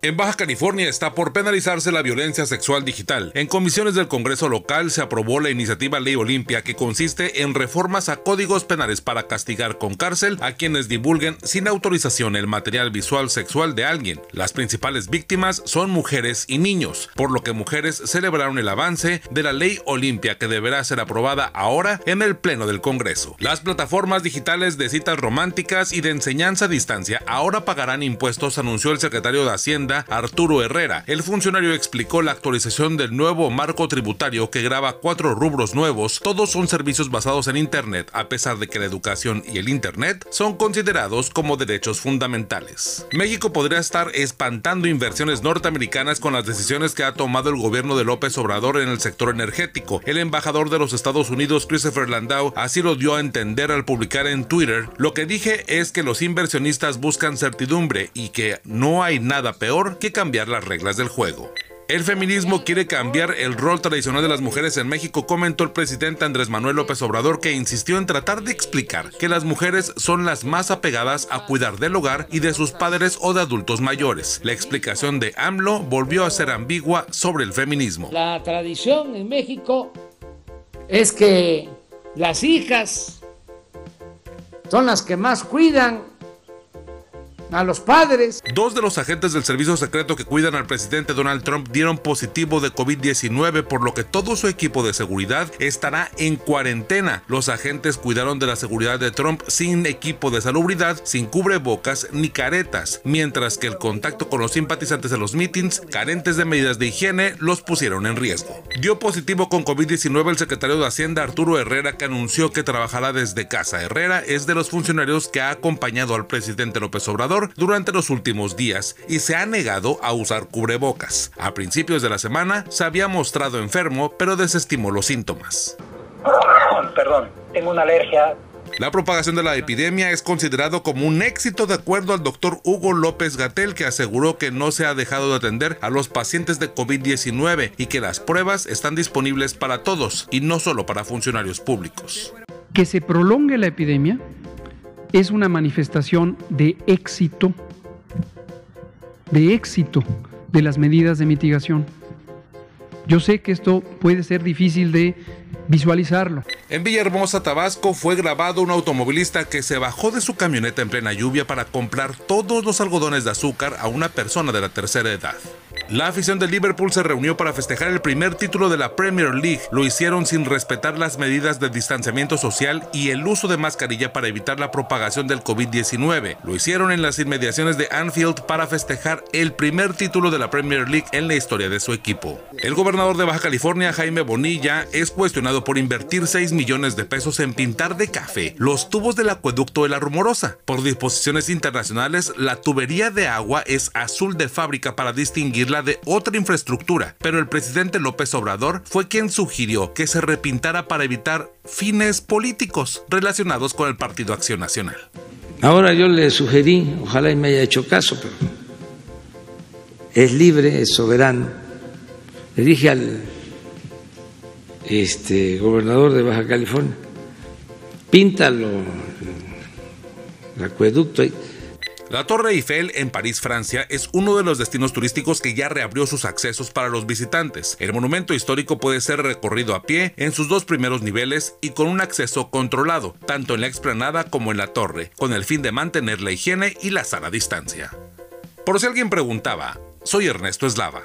En Baja California está por penalizarse la violencia sexual digital. En comisiones del Congreso local se aprobó la iniciativa Ley Olimpia que consiste en reformas a códigos penales para castigar con cárcel a quienes divulguen sin autorización el material visual sexual de alguien. Las principales víctimas son mujeres y niños, por lo que mujeres celebraron el avance de la Ley Olimpia que deberá ser aprobada ahora en el Pleno del Congreso. Las plataformas digitales de citas románticas y de enseñanza a distancia ahora pagarán impuestos, anunció el secretario de Hacienda Arturo Herrera. El funcionario explicó la actualización del nuevo marco tributario que graba cuatro rubros nuevos. Todos son servicios basados en Internet, a pesar de que la educación y el Internet son considerados como derechos fundamentales. México podría estar espantando inversiones norteamericanas con las decisiones que ha tomado el gobierno de López Obrador en el sector energético. El embajador de los Estados Unidos, Christopher Landau, así lo dio a entender al publicar en Twitter. Lo que dije es que los inversionistas buscan certidumbre y que no hay nada peor que cambiar las reglas del juego. El feminismo quiere cambiar el rol tradicional de las mujeres en México, comentó el presidente Andrés Manuel López Obrador, que insistió en tratar de explicar que las mujeres son las más apegadas a cuidar del hogar y de sus padres o de adultos mayores. La explicación de AMLO volvió a ser ambigua sobre el feminismo. La tradición en México es que las hijas son las que más cuidan a los padres. Dos de los agentes del servicio secreto que cuidan al presidente Donald Trump dieron positivo de COVID-19, por lo que todo su equipo de seguridad estará en cuarentena. Los agentes cuidaron de la seguridad de Trump sin equipo de salubridad, sin cubrebocas ni caretas, mientras que el contacto con los simpatizantes de los mítines, carentes de medidas de higiene, los pusieron en riesgo. Dio positivo con COVID-19 el secretario de Hacienda Arturo Herrera, que anunció que trabajará desde casa. Herrera es de los funcionarios que ha acompañado al presidente López Obrador durante los últimos días y se ha negado a usar cubrebocas. A principios de la semana se había mostrado enfermo, pero desestimó los síntomas. Perdón, tengo una alergia la propagación de la epidemia es considerado como un éxito de acuerdo al doctor Hugo López Gatel, que aseguró que no se ha dejado de atender a los pacientes de COVID-19 y que las pruebas están disponibles para todos y no solo para funcionarios públicos. Que se prolongue la epidemia es una manifestación de éxito, de éxito de las medidas de mitigación. Yo sé que esto puede ser difícil de visualizarlo. En Villahermosa, Tabasco, fue grabado un automovilista que se bajó de su camioneta en plena lluvia para comprar todos los algodones de azúcar a una persona de la tercera edad. La afición de Liverpool se reunió para festejar el primer título de la Premier League. Lo hicieron sin respetar las medidas de distanciamiento social y el uso de mascarilla para evitar la propagación del COVID-19. Lo hicieron en las inmediaciones de Anfield para festejar el primer título de la Premier League en la historia de su equipo. El gobernador de Baja California, Jaime Bonilla, es cuestionado por invertir 6 millones de pesos en pintar de café los tubos del acueducto de la Rumorosa. Por disposiciones internacionales, la tubería de agua es azul de fábrica para distinguirla de otra infraestructura, pero el presidente López Obrador fue quien sugirió que se repintara para evitar fines políticos relacionados con el Partido Acción Nacional. Ahora yo le sugerí, ojalá y me haya hecho caso, pero es libre, es soberano. Le dije al este, gobernador de Baja California, píntalo, el acueducto. La Torre Eiffel en París, Francia, es uno de los destinos turísticos que ya reabrió sus accesos para los visitantes. El monumento histórico puede ser recorrido a pie en sus dos primeros niveles y con un acceso controlado, tanto en la explanada como en la torre, con el fin de mantener la higiene y la sana distancia. Por si alguien preguntaba, soy Ernesto Eslava.